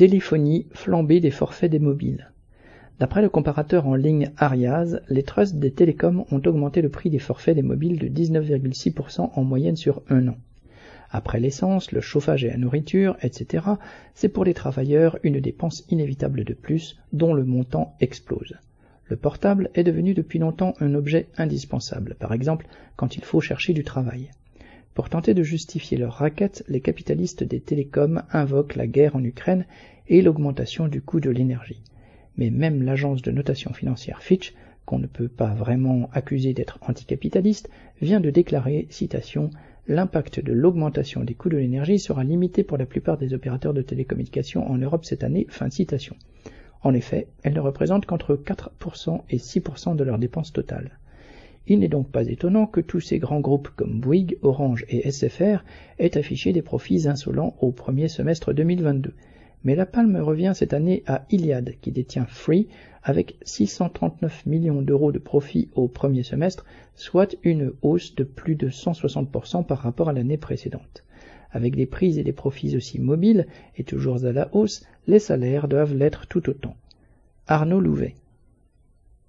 Téléphonie, flambée des forfaits des mobiles. D'après le comparateur en ligne Ariaz, les trusts des télécoms ont augmenté le prix des forfaits des mobiles de 19,6% en moyenne sur un an. Après l'essence, le chauffage et la nourriture, etc., c'est pour les travailleurs une dépense inévitable de plus, dont le montant explose. Le portable est devenu depuis longtemps un objet indispensable, par exemple quand il faut chercher du travail. Pour tenter de justifier leur raquette, les capitalistes des télécoms invoquent la guerre en Ukraine et l'augmentation du coût de l'énergie. Mais même l'agence de notation financière Fitch, qu'on ne peut pas vraiment accuser d'être anticapitaliste, vient de déclarer, citation, L'impact de l'augmentation des coûts de l'énergie sera limité pour la plupart des opérateurs de télécommunications en Europe cette année. En effet, elle ne représente qu'entre 4% et 6% de leurs dépenses totales. Il n'est donc pas étonnant que tous ces grands groupes comme Bouygues, Orange et SFR aient affiché des profits insolents au premier semestre 2022. Mais la palme revient cette année à Iliad, qui détient Free, avec 639 millions d'euros de profits au premier semestre, soit une hausse de plus de 160% par rapport à l'année précédente. Avec des prix et des profits aussi mobiles, et toujours à la hausse, les salaires doivent l'être tout autant. Arnaud Louvet.